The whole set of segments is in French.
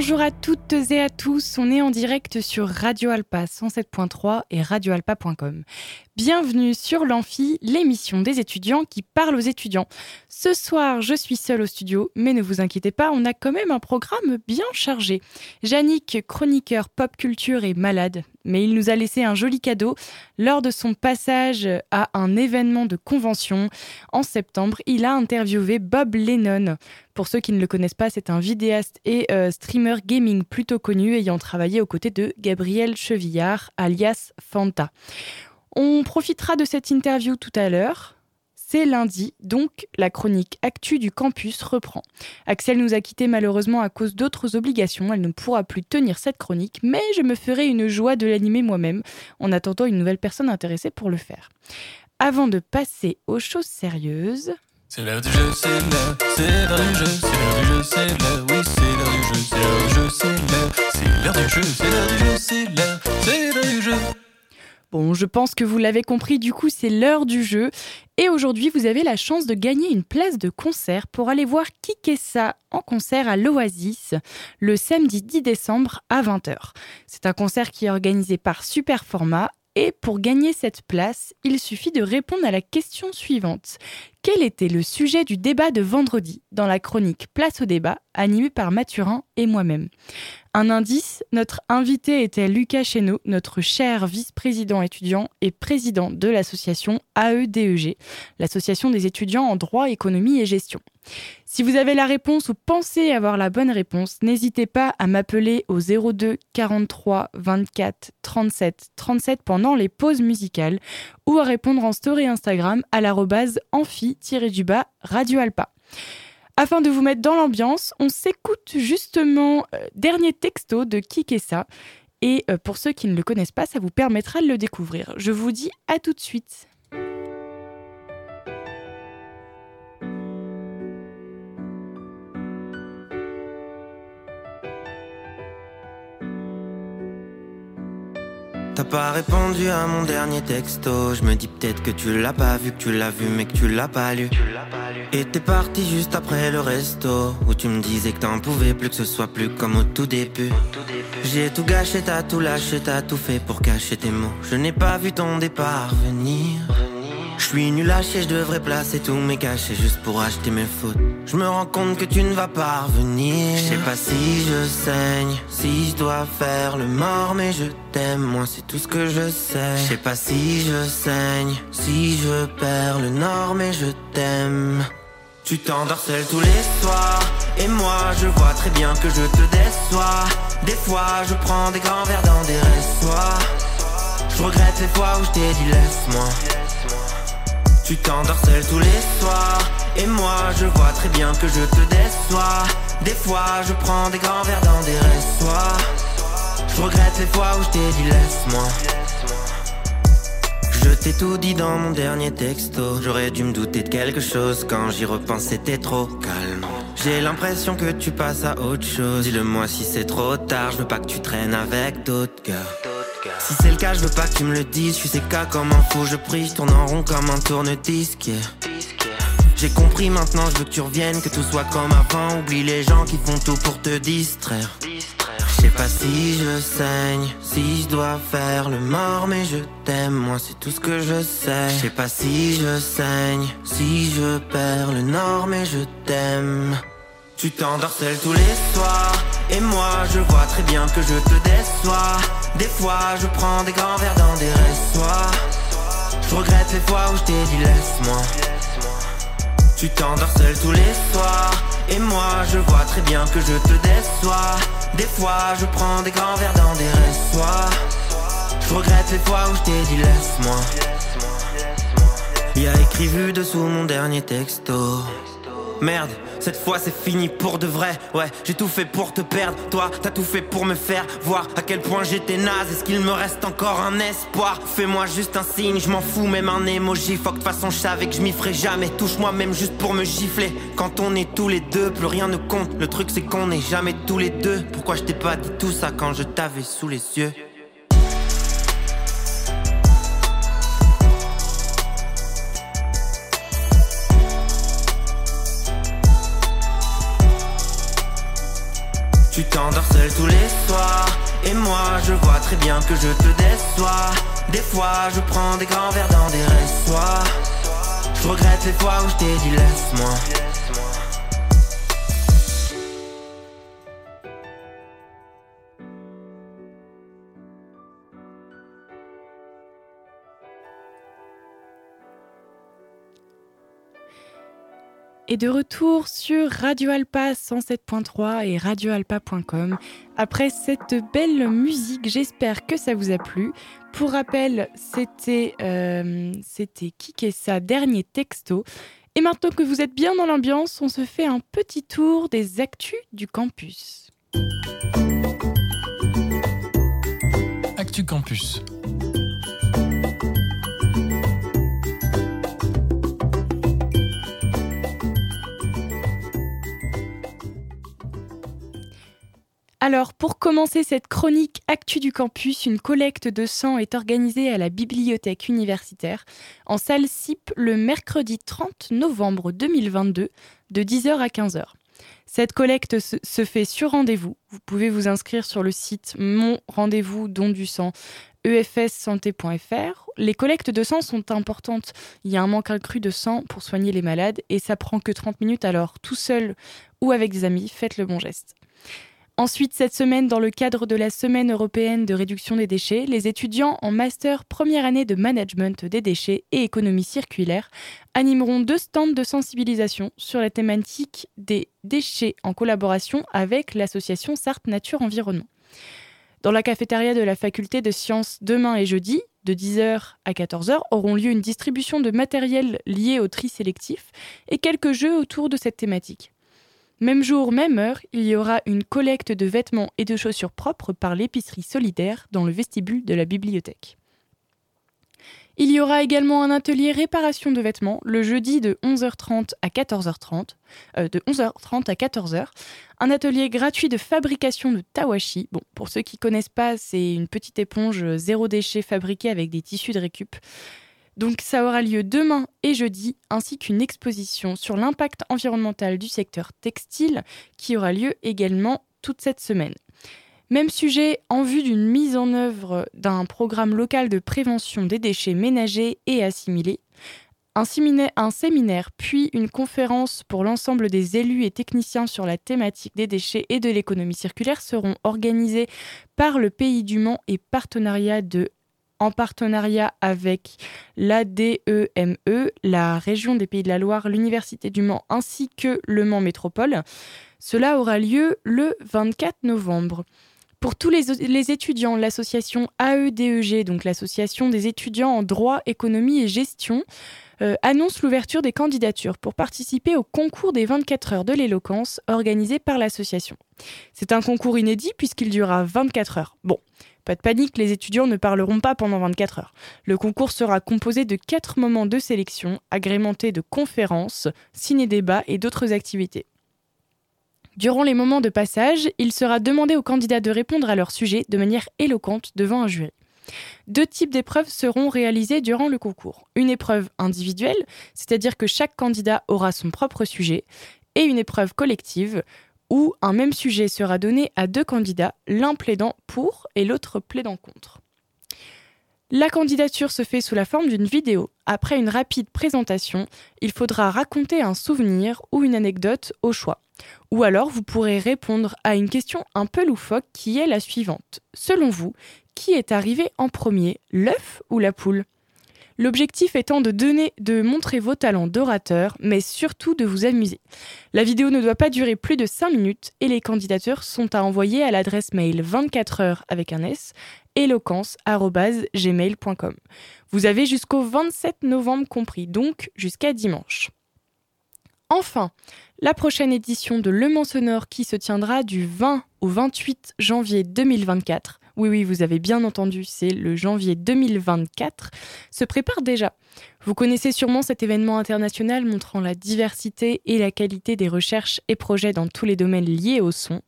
Bonjour à toutes et à tous, on est en direct sur Radio Alpa 107.3 et radioalpa.com. Bienvenue sur l'Amphi, l'émission des étudiants qui parle aux étudiants. Ce soir, je suis seule au studio, mais ne vous inquiétez pas, on a quand même un programme bien chargé. Yannick, chroniqueur pop culture, est malade, mais il nous a laissé un joli cadeau lors de son passage à un événement de convention. En septembre, il a interviewé Bob Lennon. Pour ceux qui ne le connaissent pas, c'est un vidéaste et euh, streamer gaming plutôt connu ayant travaillé aux côtés de Gabriel Chevillard, alias Fanta. On profitera de cette interview tout à l'heure. C'est lundi, donc la chronique Actu du campus reprend. Axel nous a quittés malheureusement à cause d'autres obligations, elle ne pourra plus tenir cette chronique, mais je me ferai une joie de l'animer moi-même, en attendant une nouvelle personne intéressée pour le faire. Avant de passer aux choses sérieuses... Bon, je pense que vous l'avez compris, du coup c'est l'heure du jeu. Et aujourd'hui, vous avez la chance de gagner une place de concert pour aller voir Kikessa en concert à l'Oasis le samedi 10 décembre à 20h. C'est un concert qui est organisé par Superformat et pour gagner cette place, il suffit de répondre à la question suivante. Quel était le sujet du débat de vendredi dans la chronique Place au débat animée par Mathurin et moi-même? Un indice, notre invité était Lucas Chéneau, notre cher vice-président étudiant et président de l'association AEDEG, l'association des étudiants en droit, économie et gestion. Si vous avez la réponse ou pensez avoir la bonne réponse, n'hésitez pas à m'appeler au 02 43 24 37 37 pendant les pauses musicales ou à répondre en story Instagram à l'arrobase amphi-du-bas Radio Alpa. Afin de vous mettre dans l'ambiance, on s'écoute justement euh, dernier texto de Kikessa. Et euh, pour ceux qui ne le connaissent pas, ça vous permettra de le découvrir. Je vous dis à tout de suite. T'as pas répondu à mon dernier texto. Je me dis peut-être que tu l'as pas vu, que tu l'as vu, mais que tu l'as pas lu. Et t'es parti juste après le resto. Où tu me disais que t'en pouvais plus, que ce soit plus comme au tout début. J'ai tout gâché, t'as tout lâché, t'as tout fait pour cacher tes mots. Je n'ai pas vu ton départ venir. Je suis nul à chier, je devrais placer tous mes cachets juste pour acheter mes fautes. Je me rends compte que tu ne vas pas revenir. Je sais pas si je saigne, si je dois faire le mort, mais je t'aime, moi c'est tout ce que je sais. Je sais pas si je saigne, si je perds le nord, mais je t'aime. Tu t'endors seul tous les soirs, et moi je vois très bien que je te déçois. Des fois je prends des grands verres dans des ressoirs. Je regrette les fois où je t'ai dit laisse-moi. Tu t'endors seul tous les soirs. Et moi je vois très bien que je te déçois. Des fois je prends des grands verres dans des ressoirs. Je regrette les fois où je t'ai dit laisse-moi. Je t'ai tout dit dans mon dernier texto. J'aurais dû me douter de quelque chose Quand j'y repense c'était trop calme. J'ai l'impression que tu passes à autre chose. Dis-le-moi si c'est trop tard Je veux pas que tu traînes avec d'autres gars si c'est le cas, je veux pas tu me le dises. Je suis cas comme un faux, je prie, je en rond comme un tourne-disque. J'ai compris maintenant, je veux que tu reviennes, que tout soit comme avant. Oublie les gens qui font tout pour te distraire. Je sais pas si je saigne, si je dois faire le mort, mais je t'aime, moi c'est tout ce que je sais. Je sais pas si je saigne, si je perds le nord, mais je t'aime. Tu t'endors seul tous les soirs. Et moi je vois très bien que je te déçois. Des fois je prends des grands verres dans des ressoirs Je regrette les fois où je t'ai dit laisse-moi. Tu t'endors seul tous les soirs. Et moi je vois très bien que je te déçois. Des fois je prends des grands verres dans des ressoirs Je regrette les fois où je t'ai dit laisse-moi. Y'a écrit vu dessous mon dernier texto Merde, cette fois c'est fini pour de vrai. Ouais, j'ai tout fait pour te perdre. Toi, t'as tout fait pour me faire voir à quel point j'étais naze. Est-ce qu'il me reste encore un espoir? Fais-moi juste un signe, je m'en fous, même un emoji. Fuck, de façon, je savais que je m'y ferais jamais. Touche-moi même juste pour me gifler. Quand on est tous les deux, plus rien ne compte. Le truc c'est qu'on est jamais tous les deux. Pourquoi je t'ai pas dit tout ça quand je t'avais sous les yeux? Tu t'endors seul tous les soirs. Et moi je vois très bien que je te déçois. Des fois je prends des grands verres dans des ressoirs Je regrette les fois où je t'ai dit laisse-moi Et de retour sur Radio Alpa 107.3 et radioalpa.com. Après cette belle musique, j'espère que ça vous a plu. Pour rappel, c'était euh, c'était Kikessa, dernier texto. Et maintenant que vous êtes bien dans l'ambiance, on se fait un petit tour des actus du campus. Actu Campus. Alors, pour commencer cette chronique Actu du campus, une collecte de sang est organisée à la bibliothèque universitaire en salle CIP le mercredi 30 novembre 2022 de 10h à 15h. Cette collecte se fait sur rendez-vous. Vous pouvez vous inscrire sur le site Mon rendez-vous don du sang efssanté.fr. Les collectes de sang sont importantes. Il y a un manque accru de sang pour soigner les malades et ça prend que 30 minutes alors tout seul ou avec des amis, faites le bon geste. Ensuite, cette semaine, dans le cadre de la Semaine européenne de réduction des déchets, les étudiants en master première année de management des déchets et économie circulaire animeront deux stands de sensibilisation sur la thématique des déchets en collaboration avec l'association Sarthe Nature Environnement. Dans la cafétéria de la faculté de sciences demain et jeudi, de 10h à 14h, auront lieu une distribution de matériel lié au tri sélectif et quelques jeux autour de cette thématique. Même jour, même heure, il y aura une collecte de vêtements et de chaussures propres par l'épicerie solidaire dans le vestibule de la bibliothèque. Il y aura également un atelier réparation de vêtements le jeudi de 11h30 à 14h30, euh, de 11h30 à 14h, un atelier gratuit de fabrication de tawashi. Pour ceux qui connaissent pas, c'est une petite éponge zéro déchet fabriquée avec des tissus de récup. Donc ça aura lieu demain et jeudi, ainsi qu'une exposition sur l'impact environnemental du secteur textile qui aura lieu également toute cette semaine. Même sujet en vue d'une mise en œuvre d'un programme local de prévention des déchets ménagers et assimilés. Un séminaire, puis une conférence pour l'ensemble des élus et techniciens sur la thématique des déchets et de l'économie circulaire seront organisés par le Pays du Mans et partenariat de en partenariat avec l'ADEME, e, la région des Pays de la Loire, l'Université du Mans ainsi que le Mans Métropole. Cela aura lieu le 24 novembre. Pour tous les, étudiants, l'association AEDEG, donc l'association des étudiants en droit, économie et gestion, euh, annonce l'ouverture des candidatures pour participer au concours des 24 heures de l'éloquence organisé par l'association. C'est un concours inédit puisqu'il durera 24 heures. Bon, pas de panique, les étudiants ne parleront pas pendant 24 heures. Le concours sera composé de quatre moments de sélection, agrémentés de conférences, ciné-débats et d'autres activités. Durant les moments de passage, il sera demandé aux candidats de répondre à leur sujet de manière éloquente devant un jury. Deux types d'épreuves seront réalisées durant le concours. Une épreuve individuelle, c'est-à-dire que chaque candidat aura son propre sujet, et une épreuve collective, où un même sujet sera donné à deux candidats, l'un plaidant pour et l'autre plaidant contre. La candidature se fait sous la forme d'une vidéo. Après une rapide présentation, il faudra raconter un souvenir ou une anecdote au choix. Ou alors vous pourrez répondre à une question un peu loufoque qui est la suivante. Selon vous, qui est arrivé en premier, l'œuf ou la poule? L'objectif étant de donner, de montrer vos talents d'orateur, mais surtout de vous amuser. La vidéo ne doit pas durer plus de 5 minutes et les candidatures sont à envoyer à l'adresse mail 24h avec un S, Enfin, la prochaine édition de Le Mans Sonore qui se tiendra du 20 au 28 janvier 2024, oui oui vous avez bien entendu, c'est le janvier 2024, se prépare déjà. Vous connaissez sûrement cet événement international montrant la diversité et la qualité des recherches et projets dans tous les domaines liés au son.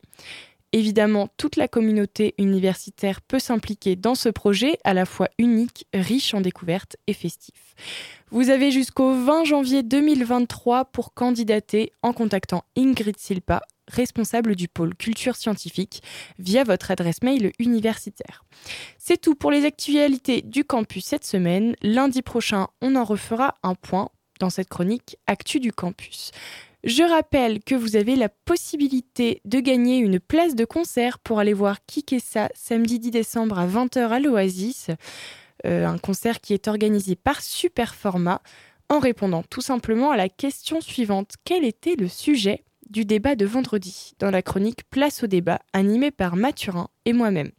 Évidemment, toute la communauté universitaire peut s'impliquer dans ce projet à la fois unique, riche en découvertes et festif. Vous avez jusqu'au 20 janvier 2023 pour candidater en contactant Ingrid Silpa, responsable du pôle culture scientifique, via votre adresse mail universitaire. C'est tout pour les actualités du campus cette semaine. Lundi prochain, on en refera un point dans cette chronique Actu du campus. Je rappelle que vous avez la possibilité de gagner une place de concert pour aller voir Kikessa samedi 10 décembre à 20h à l'Oasis, euh, un concert qui est organisé par Superformat en répondant tout simplement à la question suivante. Quel était le sujet? Du débat de vendredi dans la chronique Place au débat animée par Mathurin et moi-même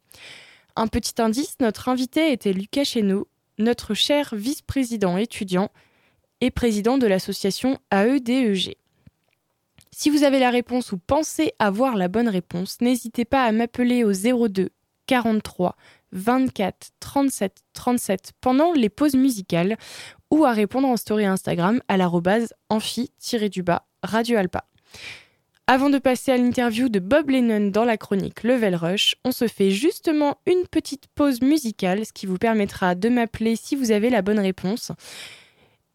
Un petit indice, notre invité était Lucas Chéneau, notre cher vice-président étudiant et président de l'association AEDEG. Si vous avez la réponse ou pensez avoir la bonne réponse, n'hésitez pas à m'appeler au 02 43 24 37 37 pendant les pauses musicales ou à répondre en story Instagram à l'arrobase amphi-du-bas Radio Alpa. Avant de passer à l'interview de Bob Lennon dans la chronique Level Rush, on se fait justement une petite pause musicale, ce qui vous permettra de m'appeler si vous avez la bonne réponse.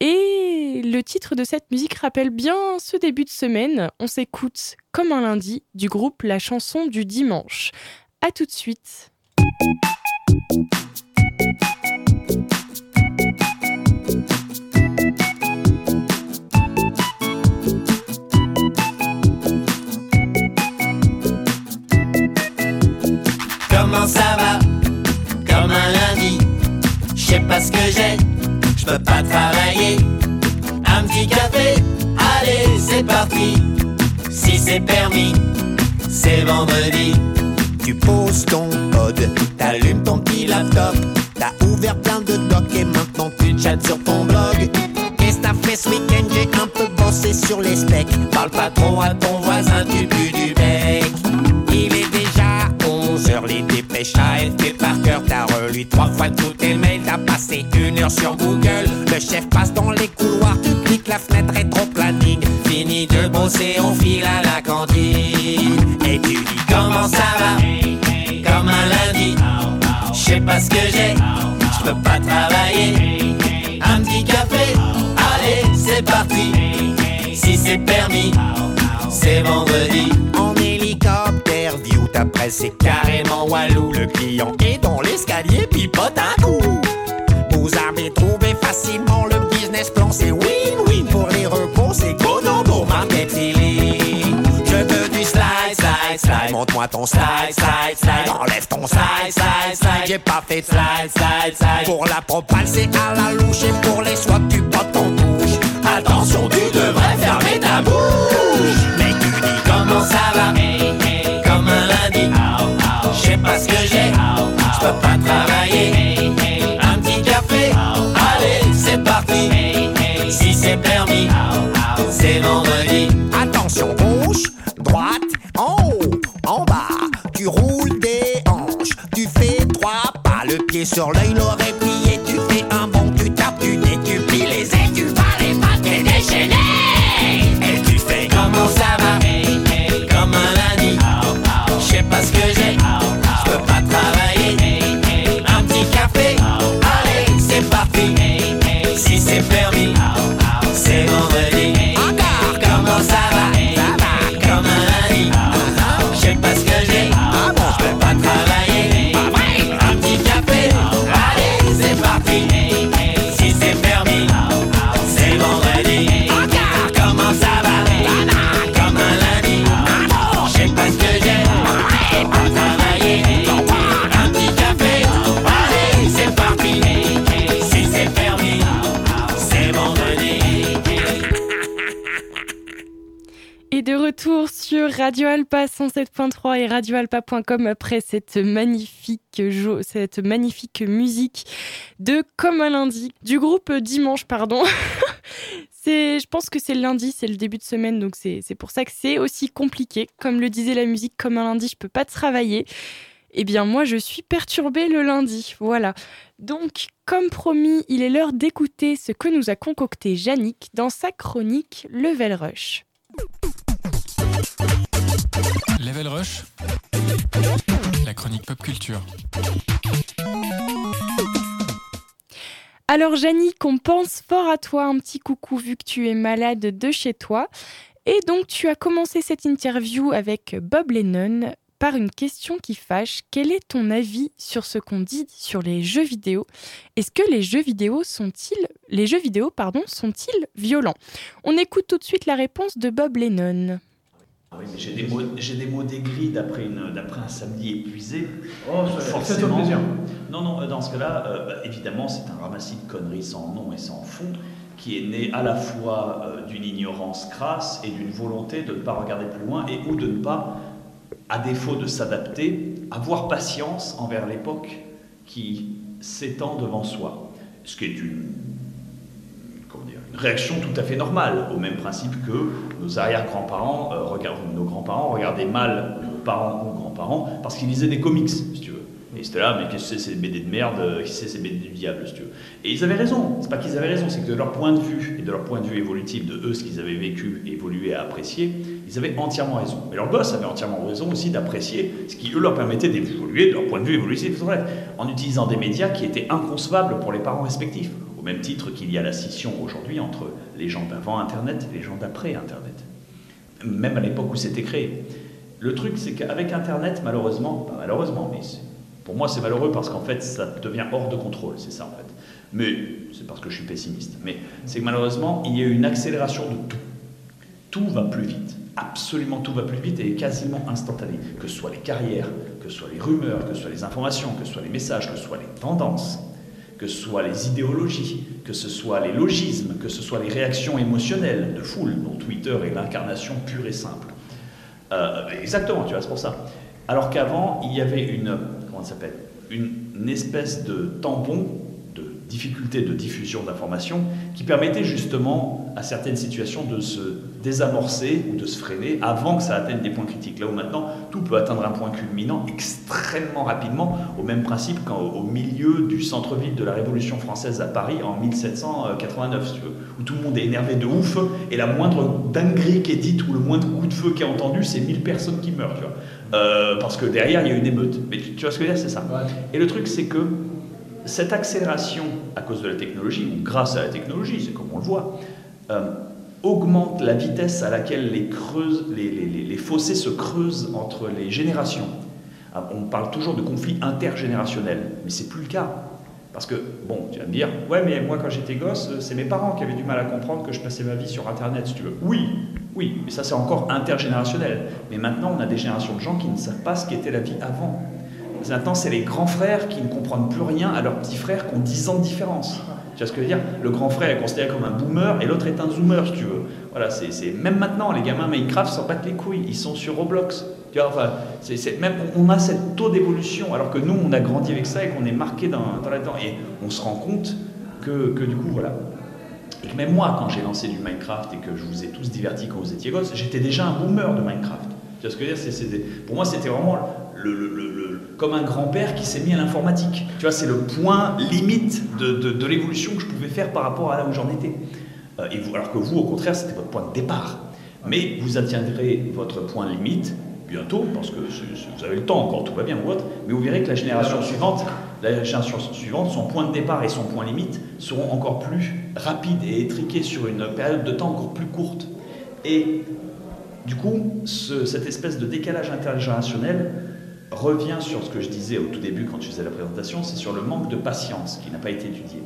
Et le titre de cette musique rappelle bien ce début de semaine. On s'écoute comme un lundi du groupe La chanson du dimanche. A tout de suite. Ça va Comme un lundi. Je sais pas ce que j'ai je peux pas travailler. Un petit café, allez, c'est parti. Si c'est permis, c'est vendredi. Tu poses ton pod, t'allumes ton petit laptop. T'as ouvert plein de docs et maintenant tu chattes sur ton blog. Qu'est-ce que t'as fait ce week-end? J'ai un peu bossé sur les specs. Parle pas trop à ton voisin du but du bec. 11h, les dépêches fait par cœur. T'as relu trois fois tous tes mails, t'as passé une heure sur Google. Le chef passe dans les couloirs, tu cliques la fenêtre rétro-planning. Fini de bosser, on file à la cantine. Et tu dis comment ça va? Comme un lundi. Je sais pas ce que j'ai, je peux pas travailler. Un café, allez, c'est parti. Si c'est permis, c'est vendredi. C'est carrément walou. Le client est dans l'escalier, pipote un coup. Vous avez trouvé facilement le business plan, c'est win-win. Pour les repos, c'est go no go, market feeling. Je veux du slide, slide, slide. Montre-moi ton slide, slide, slide. Enlève ton slide, slide, slide. J'ai pas fait de slide, slide, slide. Pour la propale, c'est à la louche. Et pour les soies, tu bottes ton touche. Attention, tu devrais fermer ta bouche. Sur l'œil, l'oreille Radio Alpa 107.3 et radioalpa.com après cette magnifique, cette magnifique musique de Comme un lundi du groupe Dimanche, pardon. Je pense que c'est le lundi, c'est le début de semaine, donc c'est c'est pour ça que c'est aussi compliqué. Comme le disait la musique, comme un lundi, je peux pas travailler. Eh bien, moi, je suis perturbée le lundi. Voilà. Donc, comme promis, il est l'heure d'écouter ce que nous a concocté Yannick dans sa chronique Level Rush. Level Rush, la chronique pop culture. Alors, Yannick, on pense fort à toi. Un petit coucou vu que tu es malade de chez toi. Et donc, tu as commencé cette interview avec Bob Lennon par une question qui fâche. Quel est ton avis sur ce qu'on dit sur les jeux vidéo? Est-ce que les jeux vidéo sont-ils les jeux vidéo pardon sont-ils violents? On écoute tout de suite la réponse de Bob Lennon. Ah Oui, mais j'ai des mots, j'ai des mots d'aigris d'après, une- d'après un samedi épuisé. Oh, ça- fais-toi plaisir. Non, non, euh, dans ce cas-là, euh, bah, évidemment, c'est un ramassis de conneries sans nom et sans fond qui est né à la fois euh, d'une ignorance crasse et d'une volonté de ne pas regarder plus loin et ou de ne pas, à défaut de s'adapter, avoir patience envers l'époque qui s'étend devant soi. Ce qui est une réaction tout à fait normale, au même principe que nos arrière-grands-parents, euh, nos grands-parents regardaient mal nos parents ou grands-parents parce qu'ils lisaient des comics, si tu veux. Et c'était là, mais qu'est-ce que c'est ces BD de merde, euh, que c'est ces BD du diable, si tu veux. Et ils avaient raison, c'est pas qu'ils avaient raison, c'est que de leur point de vue, et de leur point de vue évolutif, de eux, ce qu'ils avaient vécu, évolué, à apprécier, ils avaient entièrement raison. Mais leurs gosses avaient entièrement raison aussi d'apprécier ce qui, eux, leur permettait d'évoluer de leur point de vue évolutif, en utilisant des médias qui étaient inconcevables pour les parents respectifs. Même titre qu'il y a la scission aujourd'hui entre les gens d'avant Internet et les gens d'après Internet. Même à l'époque où c'était créé. Le truc, c'est qu'avec Internet, malheureusement, pas malheureusement, mais pour moi c'est malheureux parce qu'en fait ça devient hors de contrôle, c'est ça en fait. Mais c'est parce que je suis pessimiste. Mais c'est que malheureusement, il y a eu une accélération de tout. Tout va plus vite. Absolument tout va plus vite et est quasiment instantané. Que ce soit les carrières, que ce soit les rumeurs, que ce soit les informations, que ce soit les messages, que ce soit les tendances, que ce soit les idéologies, que ce soit les logismes, que ce soit les réactions émotionnelles de foule, dont Twitter est l'incarnation pure et simple. Euh, exactement, tu vois, c'est pour ça. Alors qu'avant, il y avait une, comment s'appelle, une espèce de tampon de difficulté de diffusion d'informations qui permettait justement à certaines situations de se désamorcer ou de se freiner avant que ça atteigne des points critiques. Là où maintenant, tout peut atteindre un point culminant extrêmement rapidement, au même principe qu'au au milieu du centre-ville de la Révolution française à Paris en 1789, si tu veux, où tout le monde est énervé de ouf, et la moindre dinguerie qui est dite ou le moindre coup de feu qui est entendu, c'est 1000 personnes qui meurent, tu vois. Euh, parce que derrière, il y a une émeute. Mais tu, tu vois ce que je veux dire, c'est ça. Et le truc, c'est que cette accélération à cause de la technologie, ou grâce à la technologie, c'est comme on le voit, euh, augmente la vitesse à laquelle les, creuses, les, les- les- fossés se creusent entre les générations. Ah, On parle toujours de conflits intergénérationnels, mais c'est plus le cas. Parce que, bon, tu vas me dire, ouais, mais moi quand j'étais gosse, c'est mes parents qui avaient du mal à comprendre que je passais ma vie sur Internet, si tu veux. Oui, oui, mais ça c'est encore intergénérationnel. Mais maintenant, on a des générations de gens qui ne savent pas ce qu'était la vie avant. Maintenant, c'est les grands frères qui ne comprennent plus rien à leurs petits frères qui ont 10 ans de différence. Tu vois ce que je veux dire? Le grand frère est considéré comme un boomer et l'autre est un zoomer, si tu veux. Voilà, c'est même maintenant, les gamins Minecraft s'en battent les couilles. Ils sont sur Roblox. Tu vois, enfin, même on a cette taux d'évolution, alors que nous, on a grandi avec ça et qu'on est marqué dans, dans là-dedans. Et on se rend compte que, que du coup, voilà. Et que même moi, quand j'ai lancé du Minecraft et que je vous ai tous divertis quand vous étiez gosses, j'étais déjà un boomer de Minecraft. Tu vois ce que je veux dire C'est- c'était- Pour moi, c'était vraiment le, le- le- le- comme un grand-père qui s'est mis à l'informatique. Tu vois, c'est le point limite de, de- de l'évolution que je pouvais faire par rapport à là où j'en étais. Euh, et vous, alors que vous, au contraire, c'était votre point de départ. Mais vous atteindrez votre point limite bientôt, parce que vous avez le temps encore, tout va bien ou autre, mais vous verrez que la génération suivante, la génération suivante, son point de départ et son point limite seront encore plus rapides et étriqués sur une période de temps encore plus courte. Et du coup, ce- cette espèce de décalage intergénérationnel revient sur ce que je disais au tout début quand je faisais la présentation, c'est sur le manque de patience qui n'a pas été étudié.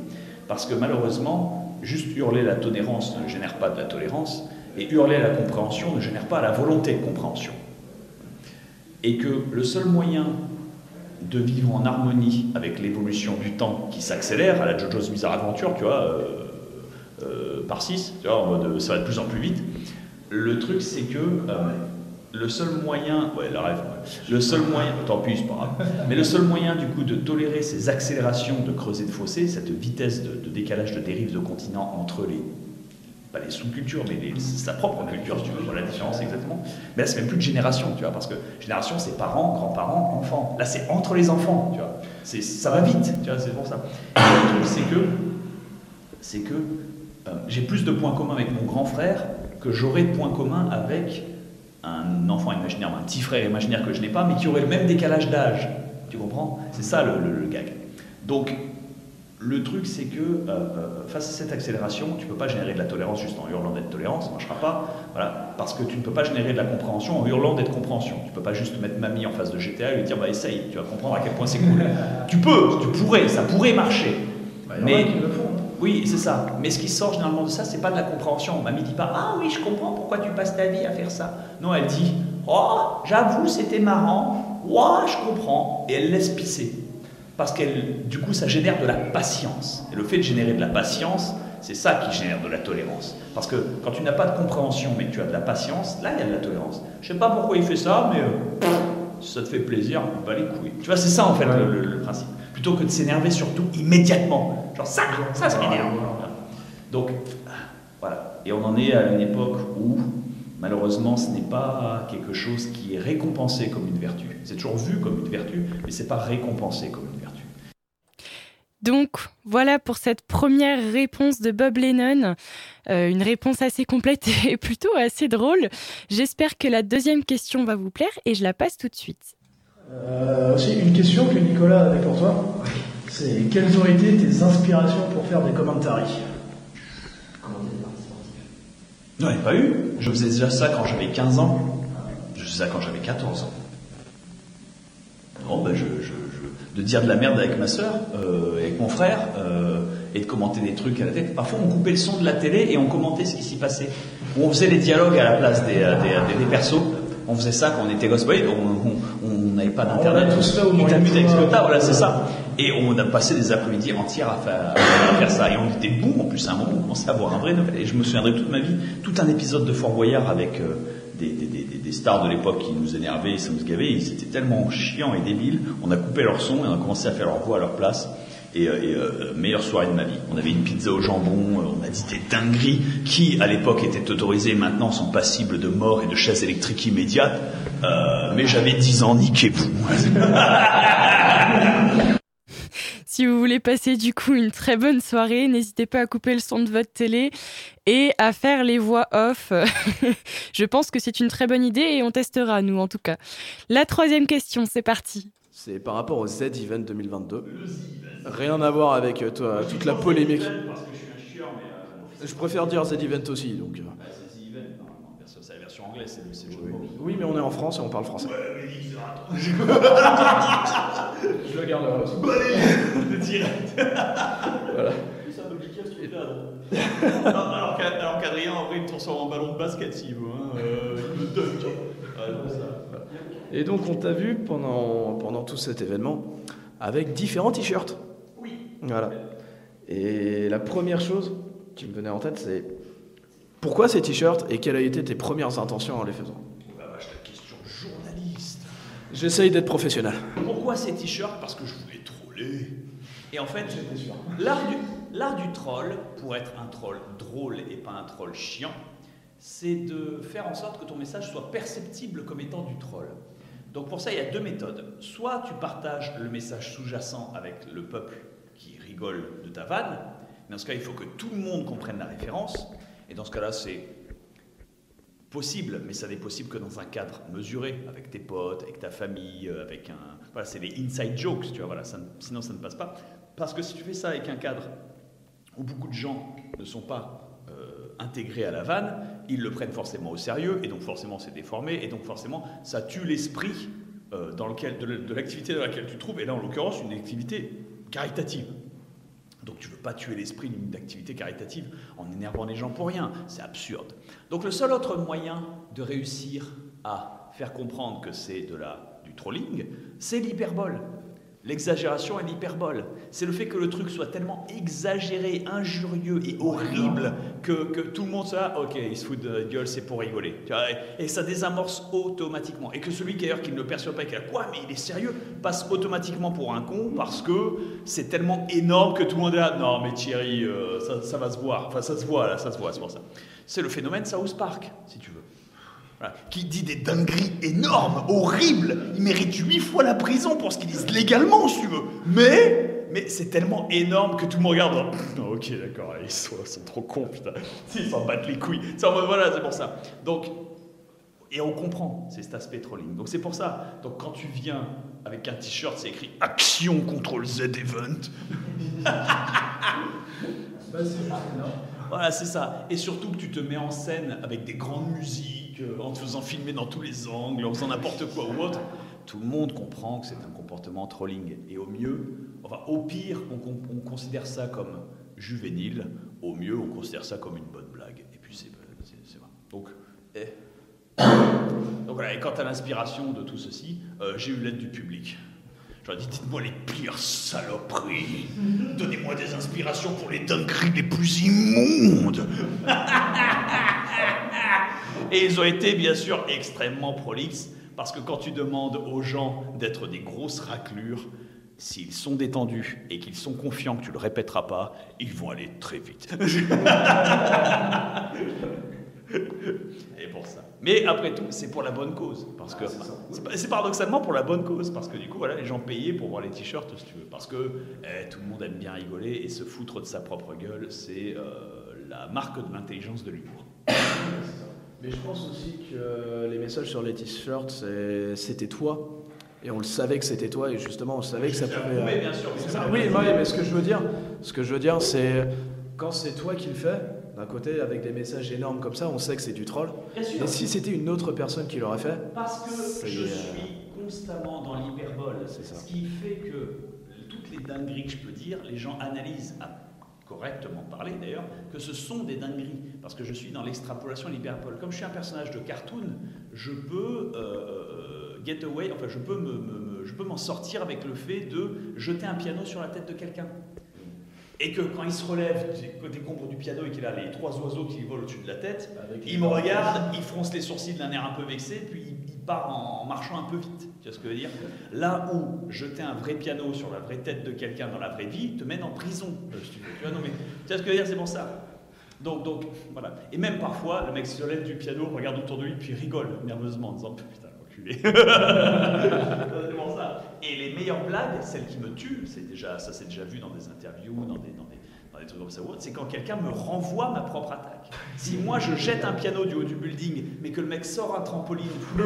Parce que malheureusement, juste hurler la tolérance ne génère pas de la tolérance, et hurler la compréhension ne génère pas la volonté de compréhension. Et que le seul moyen de vivre en harmonie avec l'évolution du temps qui s'accélère, à la JoJo's Bizarre Adventure, tu vois, euh, euh, par 6, tu vois, euh, ça va de plus en plus vite, le truc c'est que euh, le seul moyen, ouais, la rêve, ouais. le seul moyen, tant pis, c'est pas grave, mais le seul moyen du coup de tolérer ces accélérations de creuset de fossé, cette vitesse de, de décalage de dérive de continent entre les pas les sous-cultures, mais les- sa propre culture, si tu veux, la différence exactement. Mais là, c'est même plus de génération, tu vois, parce que génération, c'est parents, grands-parents, enfants. Là, c'est entre les enfants, tu vois. C'est, ça va vite, tu vois, c'est pour ça. Et le truc, c'est que, c'est que euh, j'ai plus de points communs avec mon grand frère que j'aurais de points communs avec un enfant imaginaire, un petit frère imaginaire que je n'ai pas, mais qui aurait le même décalage d'âge. Tu comprends? C'est ça le, le- le gag. Donc, le truc, c'est que euh, euh, face à cette accélération, tu ne peux pas générer de la tolérance juste en hurlant d'être tolérance, ça ne marchera pas. Voilà, parce que tu ne peux pas générer de la compréhension en hurlant d'être compréhension. Tu ne peux pas juste mettre mamie en face de GTA et lui dire bah essaye, tu vas comprendre à quel point c'est cool. tu peux, tu pourrais, ça pourrait marcher. Bah, Mais. Oui, c'est ça. Mais ce qui sort généralement de ça, c'est pas de la compréhension. Mamie dit pas Ah oui, je comprends pourquoi tu passes ta vie à faire ça. Non, elle dit Oh, j'avoue, c'était marrant. Ouais, je comprends. Et elle laisse pisser. Parce qu'elle, du coup, ça génère de la patience. Et le fait de générer de la patience, c'est ça qui génère de la tolérance. Parce que quand tu n'as pas de compréhension, mais que tu as de la patience, là, il y a de la tolérance. Je sais pas pourquoi il fait ça, mais euh, si ça te fait plaisir, bah les couilles. Tu vois, c'est ça en fait le, le- le principe. Plutôt que de s'énerver surtout immédiatement. Genre ça, ça, ça m'énerve. Donc, voilà. Et on en est à une époque où, malheureusement, ce n'est pas quelque chose qui est récompensé comme une vertu. C'est toujours vu comme une vertu, mais c'est pas récompensé comme une vertu. Donc voilà pour cette première réponse de Bob Lennon. Euh, une réponse assez complète et plutôt assez drôle. J'espère que la deuxième question va vous plaire et je la passe tout de suite. Euh, aussi, une question que Nicolas avait pour toi. C'est quelles auraient été tes inspirations pour faire des commentaries Non, il n'y a pas eu. Je faisais déjà ça quand j'avais 15 ans. Je faisais ça quand j'avais 14 ans. Bon, ben, je, je- je- de dire de la merde avec ma soeur, avec mon frère, euh, et de commenter des trucs à la tête. Parfois, on coupait le son de la télé et on commentait ce qui s'y passait. On faisait des dialogues à la place des, euh, des, des- des persos. On faisait ça quand on était gosse. Oui, on n'avait pas d'internet. On a tous fait au moins voilà, c'est ça. Et on a passé des après-midi entières à faire, à faire ça. Et on était bons, en plus, à un moment, on commençait à avoir un vrai Noël. Et je me souviendrai toute ma vie, tout un épisode de Fort Boyard avec euh, des, des- des- des- des stars de l'époque qui nous énervaient, ça nous gavait. Ils étaient tellement chiants et débiles. On a coupé leur son et on a commencé à faire leur voix à leur place. Et, euh, et, euh, meilleure soirée de ma vie. On avait une pizza au jambon, euh, on a dit des dingueries qui, à l'époque, étaient autorisées, maintenant sont passibles de mort et de chaise électrique immédiate. Euh, mais j'avais 10 ans, niquez-vous. Si vous voulez passer du coup une très bonne soirée, n'hésitez pas à couper le son de votre télé et à faire les voix off. Je pense que c'est une très bonne idée et on testera, nous en tout cas. La troisième question, c'est parti. C'est par rapport au Z-Event 2022. Rien à voir avec euh, toi, toute la polémique. Parce que je suis un chieur, mais. Je préfère dire Z-Event aussi. Donc, euh. c'est la version anglaise, c'est le mots. Oui, mais on est en France et on parle français. Je le garderai aussi. Le direct. Voilà. Un alors alors qu'Adrien, en vrai, il transforme en ballon de basket s'il veut. Hein. Euh, il le dunk. Ouais, donc ça. Et donc, on t'a vu pendant, pendant tout cet événement avec différents t-shirts. Oui. Voilà. Et la première chose qui me venait en tête, c'est pourquoi ces t-shirts et quelles ont été tes premières intentions en les faisant? Question journaliste. J'essaye d'être professionnel. Pourquoi ces t-shirts? Parce que je voulais troller. Et en fait, l'art du, l'art du troll, pour être un troll drôle et pas un troll chiant, c'est de faire en sorte que ton message soit perceptible comme étant du troll. Donc pour ça, il y a deux méthodes. Soit tu partages le message sous-jacent avec le peuple qui rigole de ta vanne, mais dans ce cas, il faut que tout le monde comprenne la référence, et dans ce cas-là, c'est possible, mais ça n'est possible que dans un cadre mesuré, avec tes potes, avec ta famille, euh, avec un... Voilà, c'est des inside jokes, tu vois, voilà, sinon ça ne passe pas. Parce que si tu fais ça avec un cadre où beaucoup de gens ne sont pas intégrés à la vanne, ils le prennent forcément au sérieux, et donc forcément c'est déformé, et donc forcément ça tue l'esprit euh, dans lequel, de, l'activité dans laquelle tu te trouves, et là en l'occurrence une activité caritative. Donc tu ne veux pas tuer l'esprit d'une activité caritative en énervant les gens pour rien, c'est absurde. Donc le seul autre moyen de réussir à faire comprendre que c'est du trolling, c'est l'hyperbole. L'exagération et l'hyperbole. C'est le fait que le truc soit tellement exagéré, injurieux et horrible que, que tout le monde se dit Ah, ok, il se fout de notre gueule, c'est pour rigoler. Et ça désamorce automatiquement. Et que celui qui, d'ailleurs, qui ne le perçoit pas, qui a quoi, mais il est sérieux, passe automatiquement pour un con parce que c'est tellement énorme que tout le monde est là. Non, mais Thierry, euh, ça, ça va se voir. Enfin, ça se voit là, ça se voit, c'est pour ça. C'est le phénomène South Park, si tu veux. Voilà. Qui dit des dingueries énormes, horribles. Il mérite huit fois la prison pour ce qu'ils disent légalement, si tu veux. Mais, mais c'est tellement énorme que tout le monde regarde. Non, ok, d'accord, ils sont, ils sont trop cons, putain. Ils s'en battent les couilles. C'est en mode, voilà, c'est pour ça. Donc, et on comprend, c'est cet aspect trolling. Donc c'est pour ça. Donc quand tu viens avec un t-shirt, c'est écrit Action contre le Z-Event. Bah. Voilà, c'est ça. Et surtout que tu te mets en scène avec des grandes musiques, euh, en te faisant filmer dans tous les angles, en faisant n'importe quoi ou autre. Tout le monde comprend que c'est un comportement trolling. Et au mieux, enfin au pire, on, con- on considère ça comme juvénile. Au mieux, on considère ça comme une bonne blague. Et puis c'est c'est vrai. Donc, eh. Donc voilà, et quant à l'inspiration de tout ceci, euh, j'ai eu l'aide du public. J'aurais dit, dites-moi les pires saloperies. Donnez-moi des inspirations pour les dingueries les plus immondes. Et ils ont été bien sûr extrêmement prolixes, parce que quand tu demandes aux gens d'être des grosses raclures, s'ils sont détendus et qu'ils sont confiants que tu le répéteras pas, ils vont aller très vite. Et pour ça. Mais après tout, c'est pour la bonne cause. Parce que c'est pas- c'est paradoxalement pour la bonne cause. Parce que du coup, voilà, les gens payaient pour voir les t-shirts, si tu veux. Parce que eh, tout le monde aime bien rigoler et se foutre de sa propre gueule, c'est euh, la marque de l'intelligence de l'humour. Mais je pense aussi que les messages sur les t-shirts, c'était toi. Et on le savait que c'était toi, et justement, on savait que ça pouvait. Oui, bien sûr. ça. Oui, oui, mais ce que je veux dire, ce que je veux dire, c'est quand c'est toi qui le fais, d'un côté, avec des messages énormes comme ça, on sait que c'est du troll. Bien sûr. Et si c'était une autre personne qui l'aurait fait, Parce que je euh, suis constamment dans l'hyperbole. C'est ça. Ce qui fait que toutes les dingueries que je peux dire, les gens analysent, à correctement parler d'ailleurs, que ce sont des dingueries. Parce que je suis dans l'extrapolation l'hyperbole. Comme je suis un personnage de cartoon, je peux euh, euh, get away, enfin je peux je peux m'en sortir avec le fait de jeter un piano sur la tête de quelqu'un. Et que quand il se relève du- des combres du piano et qu'il a les trois oiseaux qui lui volent au-dessus de la tête, il me regarde, il fronce les sourcils d'un air un peu vexé, puis il, part en, en marchant un peu vite. Tu vois ce que je veux dire? Là où jeter un vrai piano sur la vraie tête de quelqu'un dans la vraie vie te mène en prison. euh, si tu veux. Tu vois, non, mais, tu vois ce que je veux dire? C'est pour ça. Donc, donc, voilà. Et même parfois, le mec se lève du piano, regarde autour de lui, puis rigole nerveusement en disant Putain, enculé. ça. Et les meilleures blagues, celles qui me tuent, c'est déjà, ça c'est déjà vu dans des interviews, dans des, dans des, dans des trucs comme ça ou autre, c'est quand quelqu'un me renvoie ma propre attaque. Si moi je jette un piano du haut du building, mais que le mec sort un trampoline, le,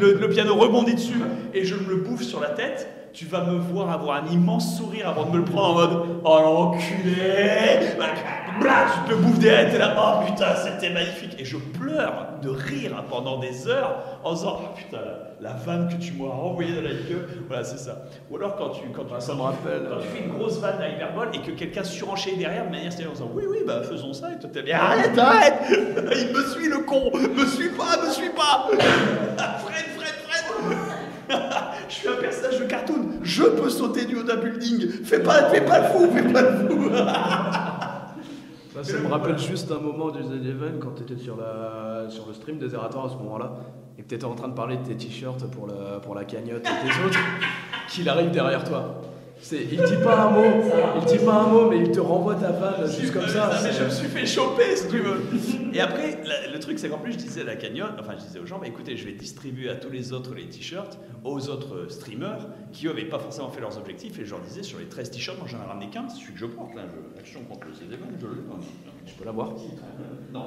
le- le piano rebondit dessus et je me le bouffe sur la tête, tu vas me voir avoir un immense sourire avant de me le prendre en mode Oh l'enculé Blah, Tu te bouffes derrière, t'es là, oh putain, c'était magnifique. Et je pleure de rire pendant des heures en disant Oh putain, la, la vanne que tu m'as renvoyée dans la gueule. Voilà, c'est ça. Ou alors quand tu, quand tu, ça me quand rappelle, quand tu fais une grosse vanne à hyperbole et que quelqu'un surenchérit derrière de manière sérieuse en disant Oui, oui, bah faisons ça. Et toi, t'es là, arrête, arrête Il me suit le con Me suis pas, me suis pas Fred, Fred, Fred Je suis un personnage de cartoon, je peux sauter du haut d'un building. Fais pas, fais pas le fou, fais pas le fou. Ça, ça me rappelle juste un moment du Z-Event quand tu étais sur, la, sur le stream des Zerator à ce moment-là, et que tu étais en train de parler de tes t-shirts pour, la- pour la cagnotte et des autres, qu'il arrive derrière toi. Il dit pas un mot, il dit pas un mot, mais il te renvoie ta vanne juste comme ça. mais je me suis fait choper, si tu veux. Et après, le truc, c'est qu'en plus, je disais à la cagnotte, enfin, je disais aux gens, bah, écoutez, je vais distribuer à tous les autres les t-shirts, aux autres euh, streamers, qui eux n'avaient pas forcément fait leurs objectifs, et je leur disais, sur les 13 t-shirts, moi j'en ai ramené 15, celui que je porte, là, je, action contre le CDM, je le Je peux l'avoir. Non.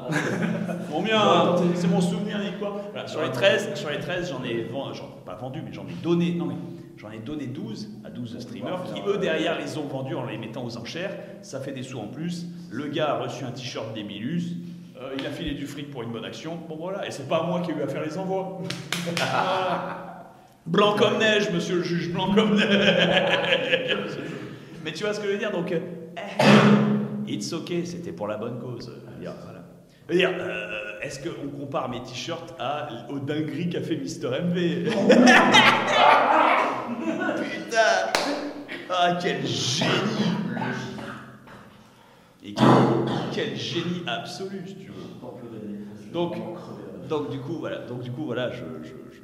Mon mien, c'est mon souvenir, ni quoi? Sur les 13, sur les 13 j'en ai ven- j'en ai pas vendu, mais j'en ai donné. Non, mais j'en ai donné 12 à 12 streamers qui, eux, derrière, les ont vendus en les mettant aux enchères. Ça fait des sous en plus. Le gars a reçu un t-shirt d'Emilus. euh, il a filé du fric pour une bonne action. Bon, voilà. Et c'est pas moi qui ai eu à faire les envois. blanc comme neige, monsieur le juge, blanc comme neige. mais tu vois ce que je veux dire Donc, euh, eh, it's ok, c'était pour la bonne cause. Voilà. Euh, est-ce qu'on compare mes t-shirts à, aux dingueries qu'a fait Mister MV Putain Ah, quel génie Et quel, quel génie absolu, si tu veux. Donc, donc du coup, voilà, donc du coup, voilà, je, je- je-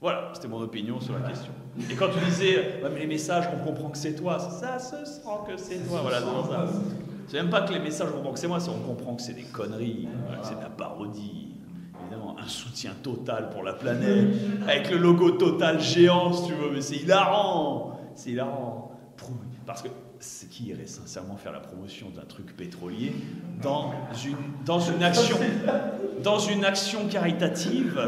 voilà, c'était mon opinion sur la question. Et quand tu disais, Ouais, mais les messages, on comprend que c'est toi, ça se sent que c'est toi, voilà, non, ça. C'est même pas que les messages, on comprend que c'est moi, c'est on comprend que c'est des conneries, que c'est de la parodie. Évidemment, un soutien total pour la planète, avec le logo total géant, si tu veux, mais c'est hilarant, c'est hilarant. Parce que c'est qui irait sincèrement faire la promotion d'un truc pétrolier dans une, dans une action dans une action caritative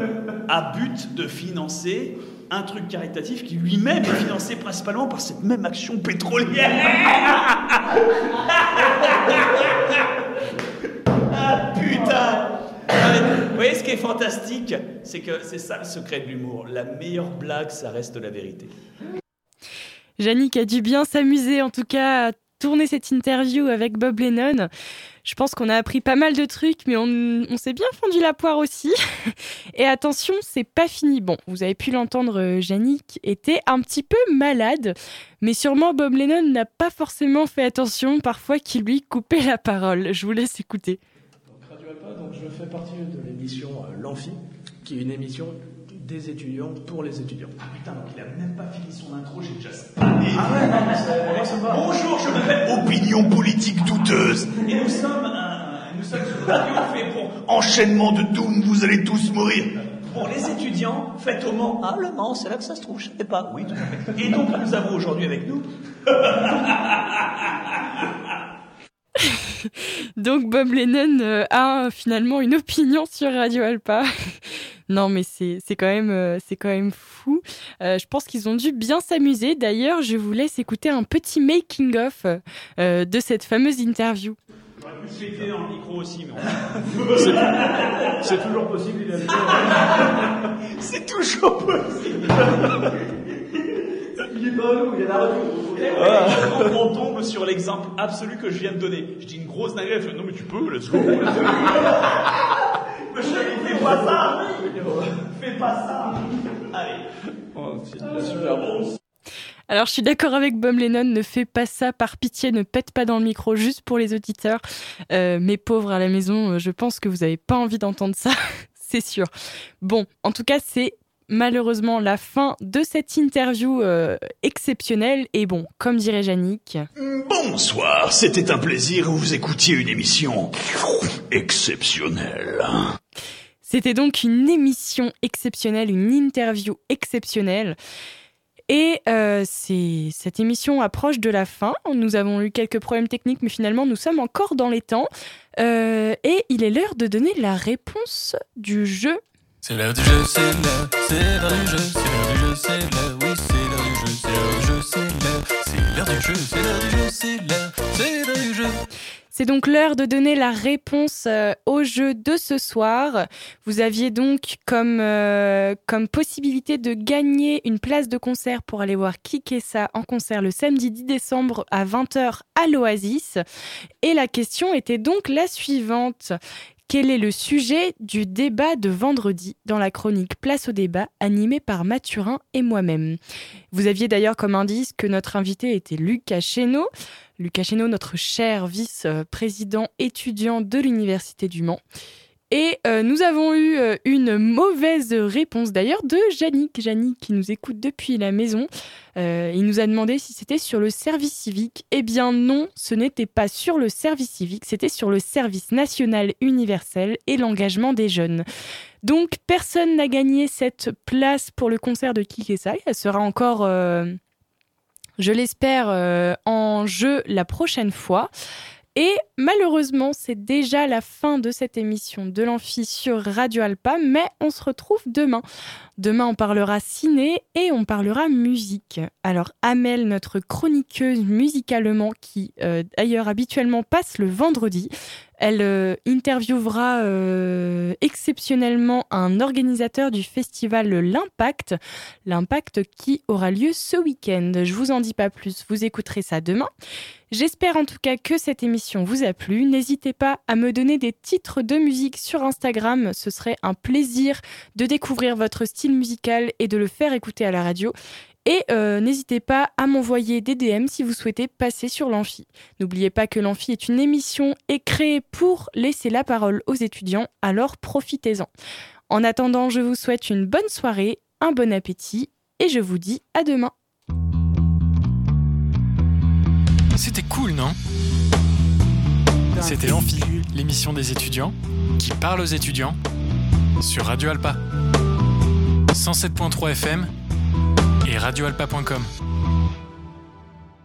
à but de financer un truc caritatif qui lui-même est financé principalement par cette même action pétrolière. ah putain Vous voyez ce qui est fantastique C'est que c'est ça le secret de l'humour. La meilleure blague, ça reste la vérité. Yannick a dû bien s'amuser, en tout cas, à tourner cette interview avec Bob Lennon. Je pense qu'on a appris pas mal de trucs, mais on, s'est bien fendu la poire aussi. Et attention, c'est pas fini. Bon, vous avez pu l'entendre, euh, Yannick était un petit peu malade, mais sûrement Bob Lennon n'a pas forcément fait attention parfois qu'il lui coupait la parole. Je vous laisse écouter. Donc Radio donc je fais partie de l'émission euh, L'Amphi, qui est une émission des étudiants pour les étudiants. Ah putain, donc il a même pas fini son intro, j'ai déjà Ah ouais, non, mais c'est- moi, ça me va. Bonjour, je m'appelle Opinion politique douteuse. Et nous sommes, un- nous sommes une radio fait pour enchaînement de doom, vous allez tous mourir. Pour les étudiants, faites au Mans. Ah, le Mans, c'est là que ça se trouve, je savais pas. Oui, tout à fait. Et donc, nous avons aujourd'hui avec nous. Donc Bob Lennon euh, a finalement une opinion sur Radio Alpa. Non mais c'est c'est quand même euh, c'est quand même fou. Euh, je pense qu'ils ont dû bien s'amuser. D'ailleurs, je vous laisse écouter un petit making of euh, de cette fameuse interview. J'aurais pu se péter dans le micro aussi, mais C'est toujours possible, il a le temps. c'est toujours possible. Il est pas nous, il y en a Ah. On tombe sur l'exemple absolu que je viens de donner, je dis une grosse dinguerie, elle fait non mais tu peux, let's go. Mais chérie, fais pas ça Fais pas ça Allez. super bon. Alors je suis d'accord avec Bob Lennon, ne fais pas ça par pitié, ne pète pas dans le micro juste pour les auditeurs. Euh, mes pauvres à la maison, euh, je pense que vous n'avez pas envie d'entendre ça, c'est sûr. Bon, en tout cas, c'est malheureusement la fin de cette interview euh, exceptionnelle. Et bon, comme dirait Yannick, Bonsoir, c'était un plaisir, vous écoutiez une émission exceptionnelle. C'était donc une émission exceptionnelle, une interview exceptionnelle. Et euh, cette émission approche de la fin. Nous avons eu quelques problèmes techniques, mais finalement nous sommes encore dans les temps. Euh, et il est l'heure de donner la réponse du jeu. C'est l'heure du jeu, c'est l'heure, c'est l'heure du jeu, c'est l'heure du jeu, c'est l'heure, oui, c'est l'heure du jeu, c'est l'heure du jeu, c'est l'heure, c'est l'heure du jeu, c'est l'heure du jeu, c'est l'heure, c'est l'heure du jeu. C'est donc l'heure de donner la réponse euh, au jeu de ce soir. Vous aviez donc comme, euh, comme possibilité de gagner une place de concert pour aller voir Kikessa en concert le samedi 10 décembre à 20h à l'Oasis. Et la question était donc la suivante. Quel est le sujet du débat de vendredi dans la chronique Place au débat animée par Mathurin et moi-même Vous aviez d'ailleurs comme indice que notre invité était Lucas Chéneau. Lucas Chéneau, notre cher vice-président étudiant de l'Université du Mans. Et euh, nous avons eu euh, une mauvaise réponse d'ailleurs de Yannick. Yannick qui nous écoute depuis la maison. Euh, il nous a demandé si c'était sur le service civique. Eh bien non, ce n'était pas sur le service civique, c'était sur le service national universel et l'engagement des jeunes. Donc personne n'a gagné cette place pour le concert de Kikesai. Elle sera encore, je l'espère, en jeu la prochaine fois. Et malheureusement, c'est déjà la fin de cette émission de l'Amphi sur Radio Alpa, mais on se retrouve demain. Demain, on parlera ciné et on parlera musique. Alors, Amel, notre chroniqueuse musicalement, qui euh, d'ailleurs habituellement passe le vendredi, Elle euh, interviewera euh, exceptionnellement un organisateur du festival L'Impact, l'Impact qui aura lieu ce week-end. Je vous en dis pas plus, vous écouterez ça demain. J'espère en tout cas que cette émission vous a plu. N'hésitez pas à me donner des titres de musique sur Instagram. Ce serait un plaisir de découvrir votre style musical et de le faire écouter à la radio. Et euh, n'hésitez pas à m'envoyer des DM si vous souhaitez passer sur l'Amphi. N'oubliez pas que l'Amphi est une émission et créée pour laisser la parole aux étudiants, alors profitez-en. En attendant, je vous souhaite une bonne soirée, un bon appétit et je vous dis à demain. C'était cool, non? C'était l'Amphi, l'émission des étudiants qui parle aux étudiants sur Radio Alpa. 107.3 FM et radioalpa.com.